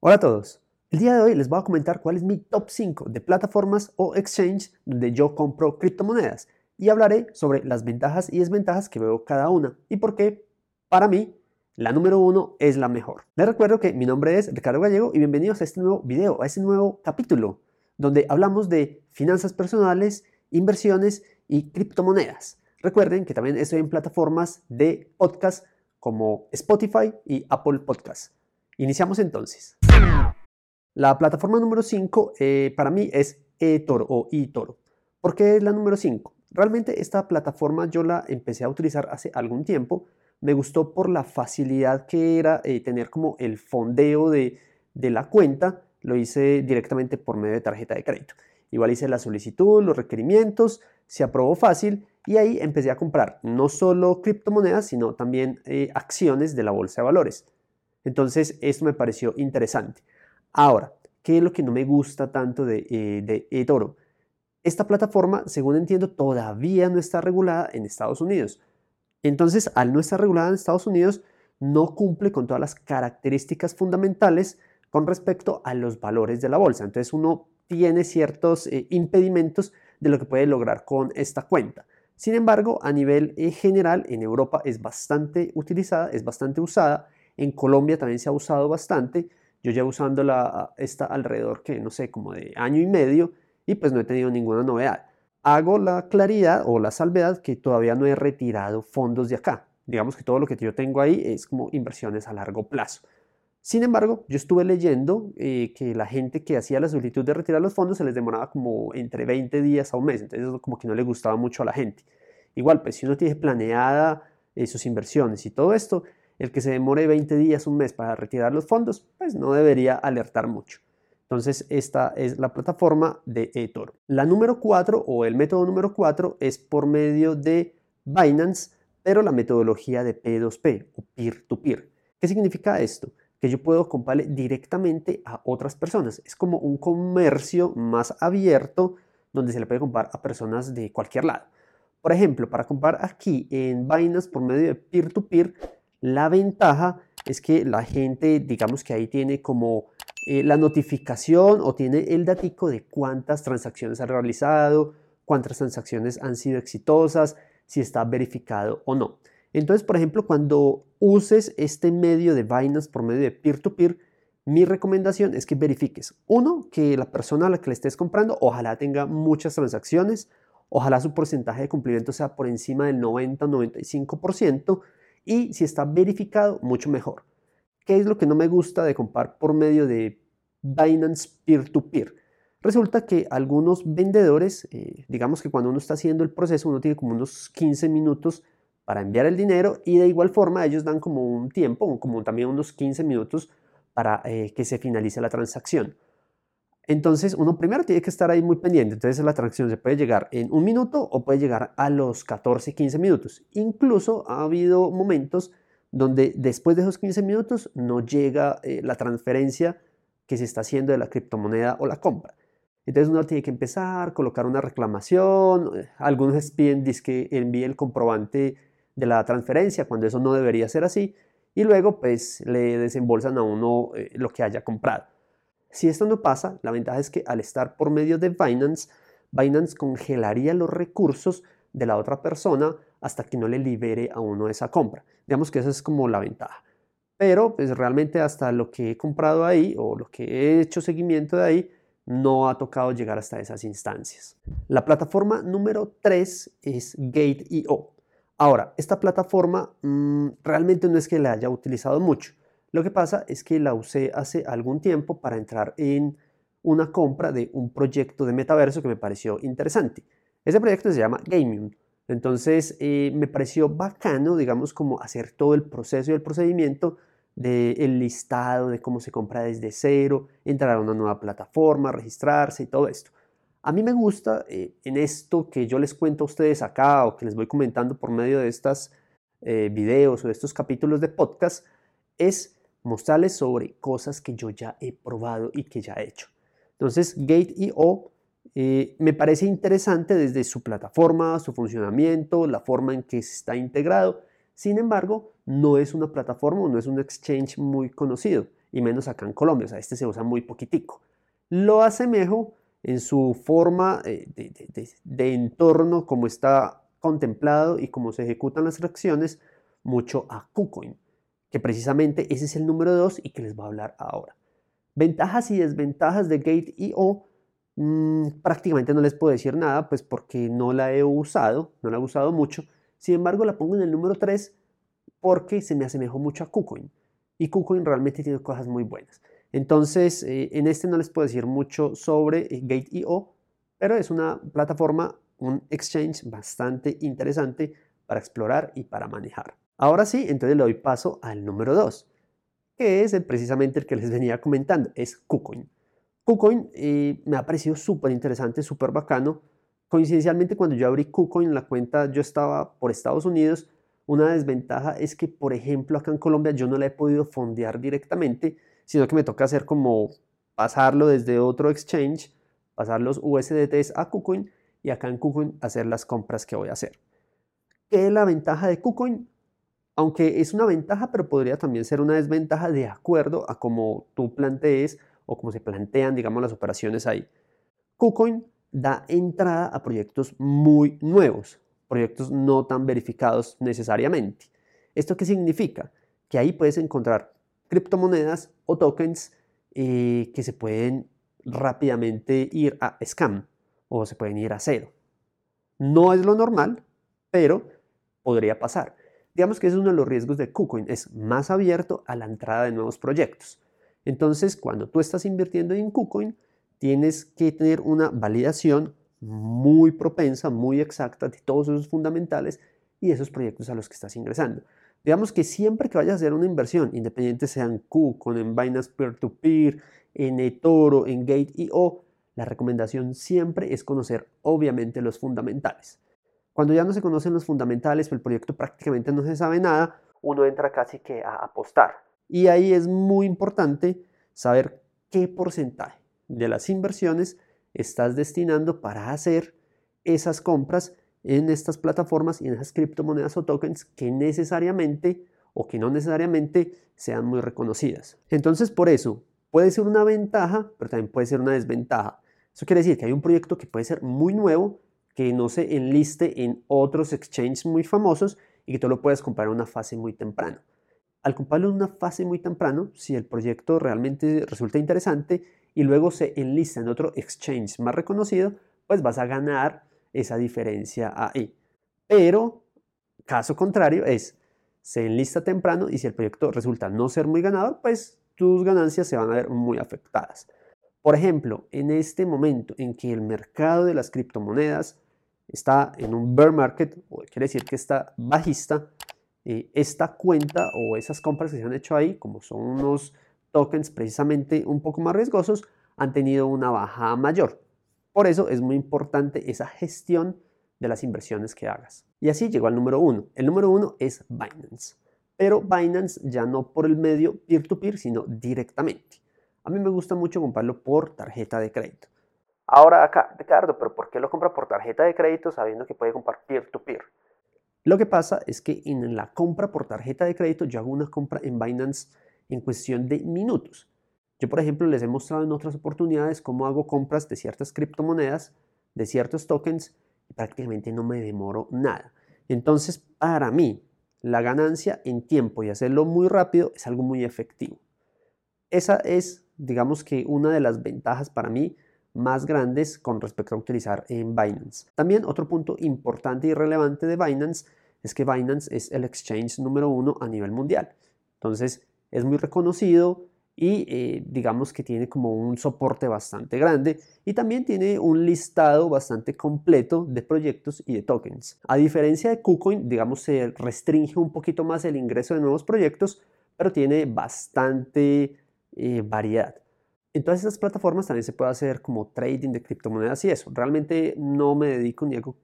Hola a todos. El día de hoy les voy a comentar cuál es mi top 5 de plataformas o exchange donde yo compro criptomonedas y hablaré sobre las ventajas y desventajas que veo cada una y por qué, para mí, la número uno es la mejor. Les recuerdo que mi nombre es Ricardo Gallego y bienvenidos a este nuevo video, a este nuevo capítulo donde hablamos de finanzas personales, inversiones y criptomonedas. Recuerden que también estoy en plataformas de podcast como Spotify y Apple Podcasts. Iniciamos entonces. La plataforma número 5 eh, para mí es eToro o eToro. ¿Por qué es la número 5? Realmente esta plataforma yo la empecé a utilizar hace algún tiempo. Me gustó por la facilidad que era eh, tener como el fondeo de, de la cuenta. Lo hice directamente por medio de tarjeta de crédito. Igual hice la solicitud, los requerimientos, se aprobó fácil y ahí empecé a comprar no solo criptomonedas, sino también eh, acciones de la bolsa de valores. Entonces, esto me pareció interesante. Ahora, ¿qué es lo que no me gusta tanto de, eh, eToro? Esta plataforma, según entiendo, todavía no está regulada en Estados Unidos. Entonces, al no estar regulada en Estados Unidos, no cumple con todas las características fundamentales con respecto a los valores de la bolsa. Entonces, uno tiene ciertos eh, impedimentos de lo que puede lograr con esta cuenta. Sin embargo, a nivel eh, general, en Europa es bastante utilizada, es bastante usada en Colombia también se ha usado bastante. Yo llevo usándola esta alrededor que no sé, como de año y medio y pues no he tenido ninguna novedad. Hago la claridad o la salvedad que todavía no he retirado fondos de acá. Digamos que todo lo que yo tengo ahí es como inversiones a largo plazo. Sin embargo, yo estuve leyendo eh, que la gente que hacía la solicitud de retirar los fondos se les demoraba como entre 20 días a un mes, entonces como que no le gustaba mucho a la gente. Igual, pues si uno tiene planeada eh, sus inversiones y todo esto, el que se demore 20 días, un mes para retirar los fondos, pues no debería alertar mucho. Entonces, esta es la plataforma de eToro. La número 4 o el método número 4 es por medio de Binance, pero la metodología de P2P o peer-to-peer. ¿Qué significa esto? Que yo puedo comprarle directamente a otras personas. Es como un comercio más abierto donde se le puede comprar a personas de cualquier lado. Por ejemplo, para comprar aquí en Binance por medio de peer-to-peer, la ventaja es que la gente, digamos que ahí tiene como eh, la notificación o tiene el datico de cuántas transacciones ha realizado, cuántas transacciones han sido exitosas, si está verificado o no. Entonces, por ejemplo, cuando uses este medio de Binance por medio de peer-to-peer, mi recomendación es que verifiques, uno, que la persona a la que le estés comprando ojalá tenga muchas transacciones, ojalá su porcentaje de cumplimiento sea por encima del 90-95%, y si está verificado, mucho mejor. ¿Qué es lo que no me gusta de comprar por medio de Binance Peer-to-Peer? Resulta que algunos vendedores, eh, digamos que cuando uno está haciendo el proceso, uno tiene como unos 15 minutos para enviar el dinero y de igual forma ellos dan como un tiempo, como también unos 15 minutos para eh, que se finalice la transacción. Entonces, uno primero tiene que estar ahí muy pendiente. Entonces, la transacción se puede llegar en un minuto o puede llegar a los 14, 15 minutos. Incluso ha habido momentos donde después de esos 15 minutos no llega eh, la transferencia que se está haciendo de la criptomoneda o la compra. Entonces uno tiene que empezar, colocar una reclamación, algunos piden que envíe el comprobante de la transferencia cuando eso no debería ser así y luego pues le desembolsan a uno eh, lo que haya comprado. Si esto no pasa, la ventaja es que al estar por medio de Binance, Binance congelaría los recursos de la otra persona hasta que no le libere a uno esa compra. Digamos que esa es como la ventaja. Pero pues realmente hasta lo que he comprado ahí o lo que he hecho seguimiento de ahí, no ha tocado llegar hasta esas instancias. La plataforma número 3 es Gate.io. Ahora, esta plataforma mm, realmente no es que la haya utilizado mucho. Lo que pasa es que la usé hace algún tiempo para entrar en una compra de un proyecto de metaverso que me pareció interesante. Ese proyecto se llama Gaming. Entonces eh, me pareció bacano, digamos, como hacer todo el proceso y el procedimiento del listado de cómo se compra desde cero, entrar a una nueva plataforma, registrarse y todo esto. A mí me gusta eh, en esto que yo les cuento a ustedes acá o que les voy comentando por medio de estos eh, videos o de estos capítulos de podcast, es mostrarles sobre cosas que yo ya he probado y que ya he hecho. Entonces, Gate.io eh, me parece interesante desde su plataforma, su funcionamiento, la forma en que está integrado. Sin embargo, no es una plataforma, no es un exchange muy conocido. y menos acá en Colombia, o sea, este se usa muy poquitico. Lo asemejo en su forma eh, de, entorno, como está contemplado y cómo se ejecutan las reacciones, mucho a KuCoin, que precisamente ese es el número 2 y que les voy a hablar ahora. Ventajas y desventajas de Gate.io, mmm, prácticamente no les puedo decir nada, pues porque no la he usado, no la he usado mucho. Sin embargo, la pongo en el número 3 porque se me asemejó mucho a KuCoin. Y KuCoin realmente tiene cosas muy buenas. Entonces, eh, en este no les puedo decir mucho sobre eh, Gate.io, pero es una plataforma, un exchange bastante interesante para explorar y para manejar. Ahora sí, entonces le doy paso al número 2, que es precisamente el que les venía comentando, es KuCoin. KuCoin eh, me ha parecido súper interesante, súper bacano. Coincidencialmente, cuando yo abrí KuCoin, la cuenta yo estaba por Estados Unidos. Una desventaja es que, por ejemplo, acá en Colombia yo no la he podido fondear directamente, sino que me toca hacer como pasarlo desde otro exchange, pasar los USDTs a KuCoin y acá en KuCoin hacer las compras que voy a hacer. ¿Qué es la ventaja de KuCoin? Aunque es una ventaja, pero podría también ser una desventaja de acuerdo a cómo tú plantees o cómo se plantean, digamos, las operaciones ahí. KuCoin da entrada a proyectos muy nuevos, proyectos no tan verificados necesariamente. ¿Esto qué significa? Que ahí puedes encontrar criptomonedas o tokens eh, que se pueden rápidamente ir a scam o se pueden ir a cero. No es lo normal, pero podría pasar. Digamos que es uno de los riesgos de KuCoin, es más abierto a la entrada de nuevos proyectos. Entonces, cuando tú estás invirtiendo en KuCoin, tienes que tener una validación muy propensa, muy exacta de todos esos fundamentales y esos proyectos a los que estás ingresando. Digamos que siempre que vayas a hacer una inversión, independiente sea en KuCoin, en Binance Peer-to-Peer, en eToro, en Gate.io, la recomendación siempre es conocer obviamente los fundamentales. Cuando ya no se conocen los fundamentales, el proyecto prácticamente no se sabe nada, uno entra casi que a apostar. Y ahí es muy importante saber qué porcentaje de las inversiones estás destinando para hacer esas compras en estas plataformas y en esas criptomonedas o tokens que necesariamente o que no necesariamente sean muy reconocidas. Entonces, por eso, puede ser una ventaja, pero también puede ser una desventaja. Eso quiere decir que hay un proyecto que puede ser muy nuevo, que no se enliste en otros exchanges muy famosos y que tú lo puedes comprar en una fase muy temprana. Al comprarlo en una fase muy temprano, si el proyecto realmente resulta interesante y luego se enlista en otro exchange más reconocido, pues vas a ganar esa diferencia ahí. Pero, caso contrario, es se enlista temprano y si el proyecto resulta no ser muy ganador, pues tus ganancias se van a ver muy afectadas. Por ejemplo, en este momento en que el mercado de las criptomonedas está en un bear market, quiere decir que está bajista, eh, esta cuenta o esas compras que se han hecho ahí, como son unos tokens precisamente un poco más riesgosos, han tenido una baja mayor. Por eso es muy importante esa gestión de las inversiones que hagas. Y así llegó al número uno. El número uno es Binance. Pero Binance ya no por el medio peer-to-peer, sino directamente. A mí me gusta mucho comprarlo por tarjeta de crédito. Ahora acá, Ricardo, pero ¿por qué lo compra por tarjeta de crédito sabiendo que puede comprar peer-to-peer? Lo que pasa es que en la compra por tarjeta de crédito yo hago una compra en Binance en cuestión de minutos. Yo, por ejemplo, les he mostrado en otras oportunidades cómo hago compras de ciertas criptomonedas, de ciertos tokens, y prácticamente no me demoro nada. Entonces, para mí, la ganancia en tiempo y hacerlo muy rápido es algo muy efectivo. Esa es, digamos que, una de las ventajas para mí más grandes con respecto a utilizar en Binance. También otro punto importante y relevante de Binance es que Binance es el exchange número uno a nivel mundial. Entonces, es muy reconocido, y eh, digamos que tiene como un soporte bastante grande y también tiene un listado bastante completo de proyectos y de tokens. A diferencia de KuCoin, digamos, se restringe un poquito más el ingreso de nuevos proyectos, pero tiene bastante eh, variedad. En todas estas plataformas también se puede hacer como trading de criptomonedas y eso. Realmente no me dedico ni hago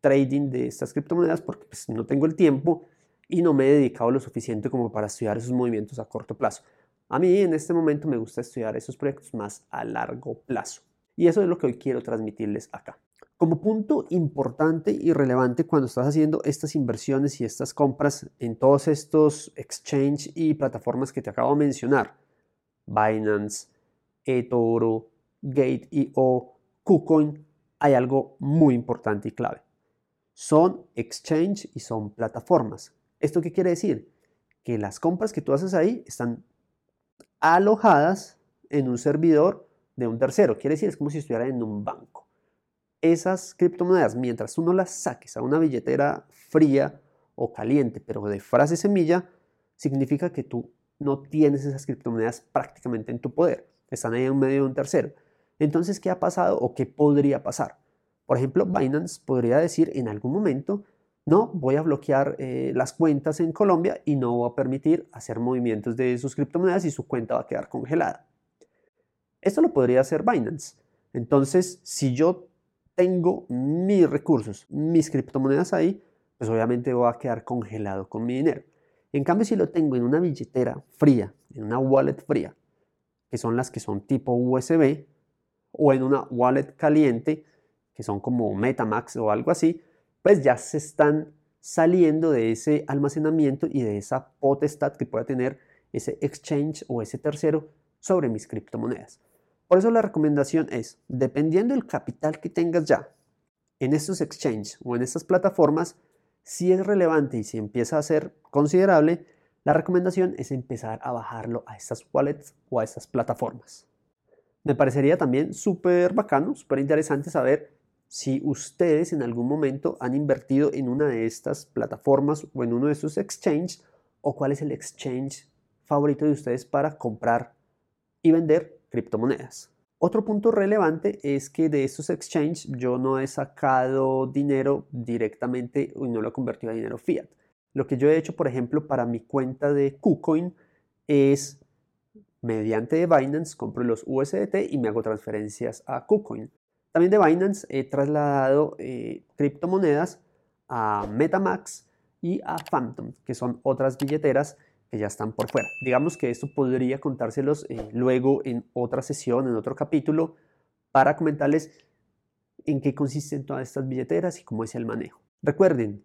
trading de estas criptomonedas porque pues, no tengo el tiempo y no me he dedicado lo suficiente como para estudiar esos movimientos a corto plazo. A mí en este momento me gusta estudiar esos proyectos más a largo plazo. Y eso es lo que hoy quiero transmitirles acá. Como punto importante y relevante cuando estás haciendo estas inversiones y estas compras en todos estos exchange y plataformas que te acabo de mencionar, Binance, eToro, Gate.io, KuCoin, hay algo muy importante y clave. Son exchange y son plataformas. ¿Esto qué quiere decir? Que las compras que tú haces ahí están alojadas en un servidor de un tercero. Quiere decir, es como si estuviera en un banco. Esas criptomonedas, mientras tú no las saques a una billetera fría o caliente, pero de frase semilla, significa que tú no tienes esas criptomonedas prácticamente en tu poder. Están ahí en medio de un tercero. Entonces, ¿qué ha pasado o qué podría pasar? Por ejemplo, Binance podría decir en algún momento, no, voy a bloquear eh, las cuentas en Colombia y no voy a permitir hacer movimientos de sus criptomonedas y su cuenta va a quedar congelada. Esto lo podría hacer Binance. Entonces, si yo tengo mis recursos, mis criptomonedas ahí, pues obviamente voy a quedar congelado con mi dinero. En cambio, si lo tengo en una billetera fría, en una wallet fría, que son las que son tipo USB, o en una wallet caliente, que son como Metamax o algo así, pues ya se están saliendo de ese almacenamiento y de esa potestad que pueda tener ese exchange o ese tercero sobre mis criptomonedas. Por eso la recomendación es, dependiendo del capital que tengas ya en estos exchanges o en estas plataformas, si es relevante y si empieza a ser considerable, la recomendación es empezar a bajarlo a estas wallets o a estas plataformas. Me parecería también súper bacano, súper interesante saber si ustedes en algún momento han invertido en una de estas plataformas o en uno de estos exchanges o cuál es el exchange favorito de ustedes para comprar y vender criptomonedas. Otro punto relevante es que de estos exchanges yo no he sacado dinero directamente y no lo he convertido a dinero fiat. Lo que yo he hecho, por ejemplo, para mi cuenta de KuCoin es mediante Binance compro los USDT y me hago transferencias a KuCoin. También de Binance he trasladado eh, criptomonedas a Metamax y a Phantom, que son otras billeteras que ya están por fuera. Digamos que esto podría contárselos eh, luego en otra sesión, en otro capítulo, para comentarles en qué consisten todas estas billeteras y cómo es el manejo. Recuerden,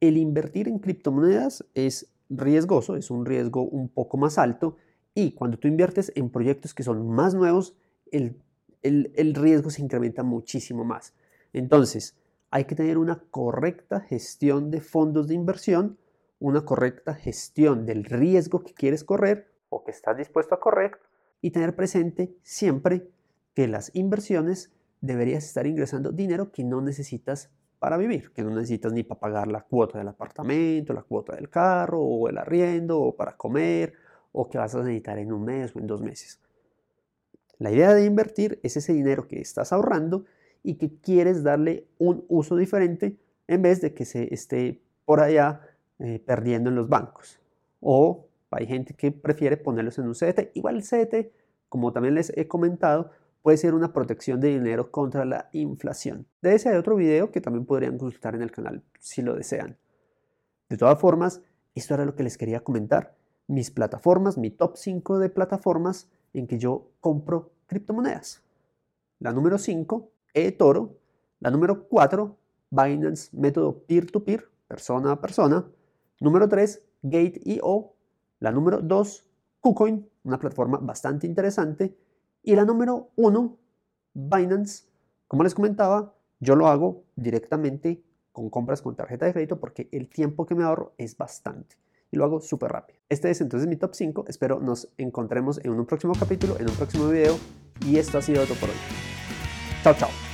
el invertir en criptomonedas es riesgoso, es un riesgo un poco más alto y cuando tú inviertes en proyectos que son más nuevos, el, el riesgo se incrementa muchísimo más. Entonces, hay que tener una correcta gestión de fondos de inversión una correcta gestión del riesgo que quieres correr o que estás dispuesto a correr y tener presente siempre que las inversiones deberías estar ingresando dinero que no necesitas para vivir, que no necesitas ni para pagar la cuota del apartamento, la cuota del carro o el arriendo o para comer o que vas a necesitar en un mes o en dos meses. La idea de invertir es ese dinero que estás ahorrando y que quieres darle un uso diferente en vez de que se esté por allá eh, perdiendo en los bancos. O hay gente que prefiere ponerlos en un CDT. Igual el CDT, como también les he comentado, puede ser una protección de dinero contra la inflación. De ese hay otro video que también podrían consultar en el canal si lo desean. De todas formas, esto era lo que les quería comentar. Mis plataformas, mi top 5 de plataformas en que yo compro criptomonedas. La número 5, eToro. La número 4, Binance, método peer-to-peer, persona a persona. Número 3, Gate.io. La número 2, KuCoin, una plataforma bastante interesante. Y la número 1, Binance. Como les comentaba, yo lo hago directamente con compras con tarjeta de crédito porque el tiempo que me ahorro es bastante y lo hago súper rápido. Este es entonces mi top 5. Espero nos encontremos en un próximo capítulo, en un próximo video. Y esto ha sido todo por hoy. Chao, chao.